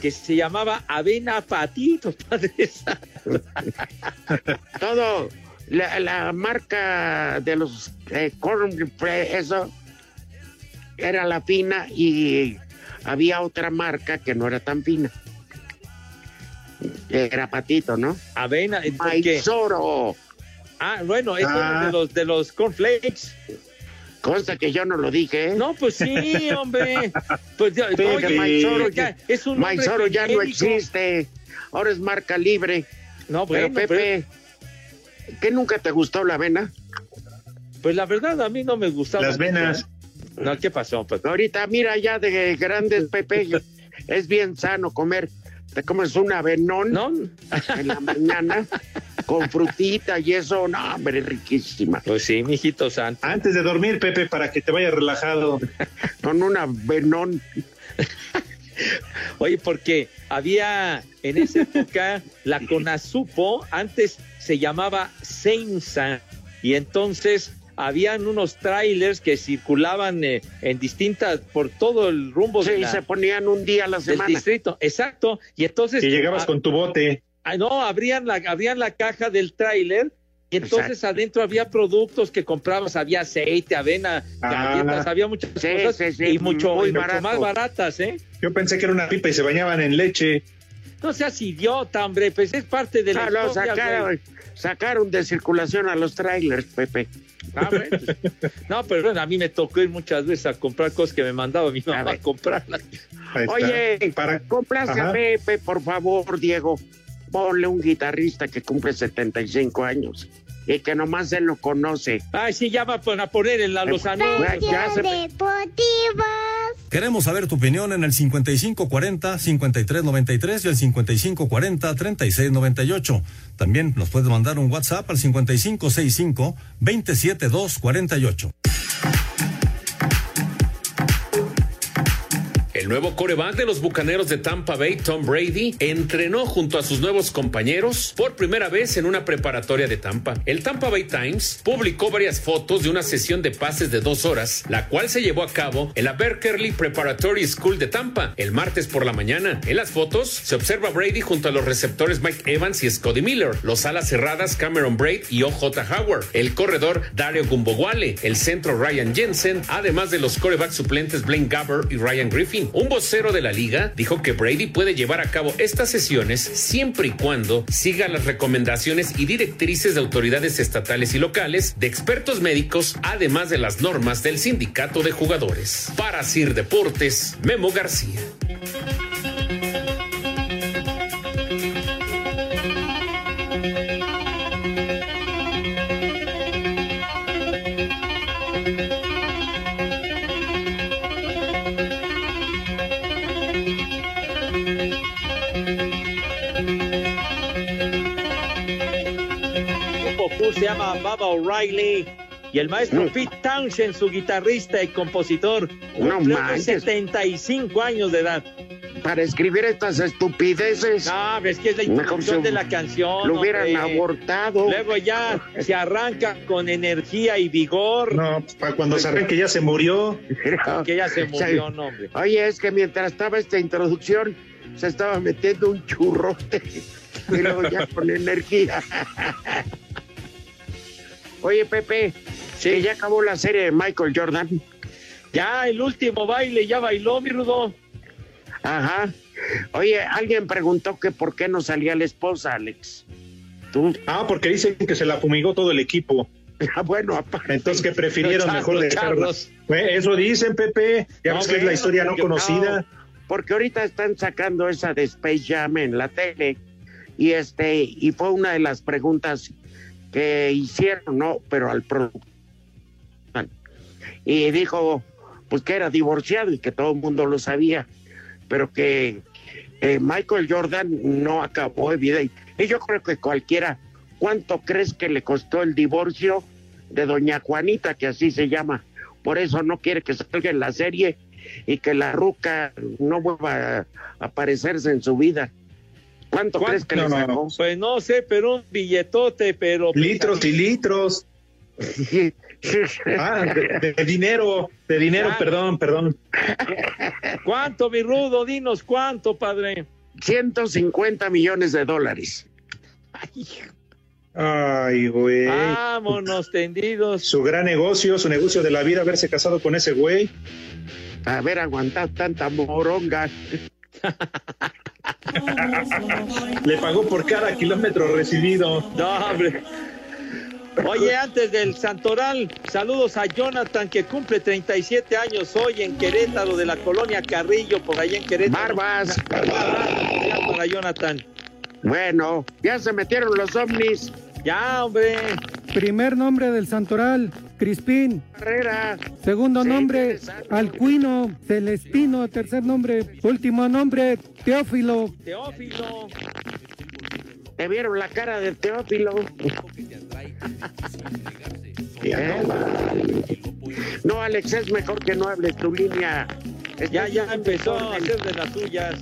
que se llamaba avena patito, padre. santo. Todo, la, la marca de los eh, eso era la fina y había otra marca que no era tan fina. Era patito, ¿no? Avena, Maizoro. Ah, bueno, eso Ah. de los de los cornflakes. Consta que yo no lo dije. ¿eh? No, pues sí, hombre. Pues oye, Maizoro, ya- es un Maizoro ya no existe. Ahora es marca libre. No, Pero bueno, Pepe, ¿qué nunca te gustó la avena? Pues la verdad a mí no me gustaba. Las venas. No, ¿qué pasó? Pues, Ahorita, mira, ya de grandes, Pepe, es bien sano comer. Te comes un avenón ¿no? en la mañana con frutita y eso, no, hombre, riquísima. Pues sí, mijito santo. Antes de dormir, Pepe, para que te vayas relajado. Con un avenón. Oye, porque había en esa época la Conazupo, antes se llamaba Seinsa, y entonces habían unos trailers que circulaban eh, en distintas, por todo el rumbo de Sí, la- se ponían un día a la del semana. distrito, exacto, y entonces... Que llegabas con tu bote. ah, no, abrían la, abrían la caja del tráiler y entonces Exacto. adentro había productos que comprabas, había aceite, avena, Ah. galletas, había muchas Sí, cosas sí, sí, y mucho, muy y mucho más baratas, ¿eh? Yo pensé que era una pipa y se bañaban en leche. No seas idiota, hombre, pues es parte de la no, historia, sacaron de circulación a los trailers, Pepe. Ah, bueno, pues, no, pero bueno, a mí me tocó ir muchas veces a comprar cosas que me mandaba mi mamá a, ver. comprarlas. Oye, para complace a. Pepe, por favor, Diego. Ponle un guitarrista que cumple 75 años y que nomás él lo conoce. Ay, sí, ya va a poner en la, los anuncios. Ya se- Queremos saber tu opinión en el 5540-5393 y el 5540-3698. También nos puedes mandar un WhatsApp al 5565-27248. El nuevo coreback de los Bucaneros de Tampa Bay, Tom Brady, entrenó junto a sus nuevos compañeros por primera vez en una preparatoria de Tampa. El Tampa Bay Times publicó varias fotos de una sesión de pases de dos horas, la cual se llevó a cabo en la Berkeley Preparatory School de Tampa el martes por la mañana. En las fotos se observa a Brady junto a los receptores Mike Evans y Scotty Miller, los alas cerradas Cameron Braid y OJ Howard, el corredor Dario Gumbowale, el centro Ryan Jensen, además de los corebacks suplentes Blaine Gabber y Ryan Griffin. Un vocero de la liga dijo que Brady puede llevar a cabo estas sesiones siempre y cuando siga las recomendaciones y directrices de autoridades estatales y locales, de expertos médicos, además de las normas del sindicato de jugadores. Para Sir Deportes, Memo García. O'Reilly y el maestro Pete Townshend, su guitarrista y compositor, No manches. 75 años de edad. Para escribir estas estupideces, No, es que es la Mejor introducción se- de la canción. lo hubieran hombre. abortado. Luego ya se arranca con energía y vigor. No, pues, para cuando se arranque ya se murió. Que ya se murió, no, hombre. Oye, es que mientras estaba esta introducción, se estaba metiendo un churrote y luego ya con energía. Oye, Pepe, que ya acabó la serie de Michael Jordan. Ya el último baile ya bailó, mi rudo. Ajá. Oye, alguien preguntó que por qué no salía la esposa, Alex. ¿Tú? Ah, porque dicen que se la fumigó todo el equipo. Ah, bueno, aparte. Entonces que prefirieron Los mejor. Eh, Eso dicen, Pepe. Ya No, ves que es la historia no conocida. Porque ahorita están sacando esa de Space Jam en la tele y este y fue una de las preguntas que hicieron, no, pero al productor. Y dijo pues que era divorciado y que todo el mundo lo sabía, pero que eh, Michael Jordan no acabó evidente. Y yo creo que cualquiera, ¿cuánto crees que le costó el divorcio? de doña Juanita, que así se llama. Por eso no quiere que salga en la serie y que la ruca no vuelva a aparecerse en su vida. ¿Cuánto, crees que le sacó? Pues no sé, pero un billetote, pero... Litros y litros. Ah, de, de dinero, de dinero, Ah. perdón, perdón. ¿Cuánto, mi rudo? Dinos cuánto, padre. 150 millones de dólares. Ay, güey. Vámonos tendidos. Su gran negocio, su negocio de la vida, haberse casado con ese güey. Haber aguantado tanta moronga. Le pagó por cada kilómetro recibido. No, hombre. Oye, antes del Santoral, saludos a Jonathan que cumple 37 años hoy en Querétaro de la colonia Carrillo, por allá en Querétaro. Barbas. Para Jonathan. Bueno, ya se metieron los ovnis. Ya, hombre. Primer nombre del Santoral, Crispín. Herrera. Segundo Sí, nombre. Alcuino. Celestino, tercer nombre. Último nombre, Teófilo. Teófilo. ¿Te vieron la cara de Teófilo? Eh, No, Alex, es mejor que no hables tu línea. Ya, ya empezó a hacer de las suyas.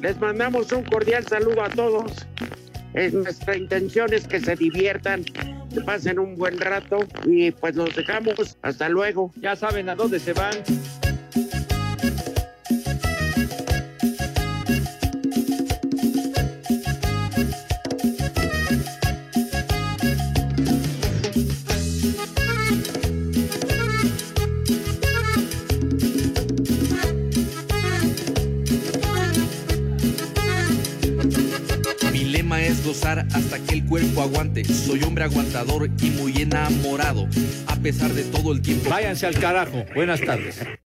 Les mandamos un cordial saludo a todos. Eh, nuestra intención es que se diviertan, que pasen un buen rato y pues los dejamos. Hasta luego. Ya saben a dónde se van. Hasta que el cuerpo aguante. Soy hombre aguantador y muy enamorado. A pesar de todo el tiempo. Váyanse al carajo. Buenas tardes.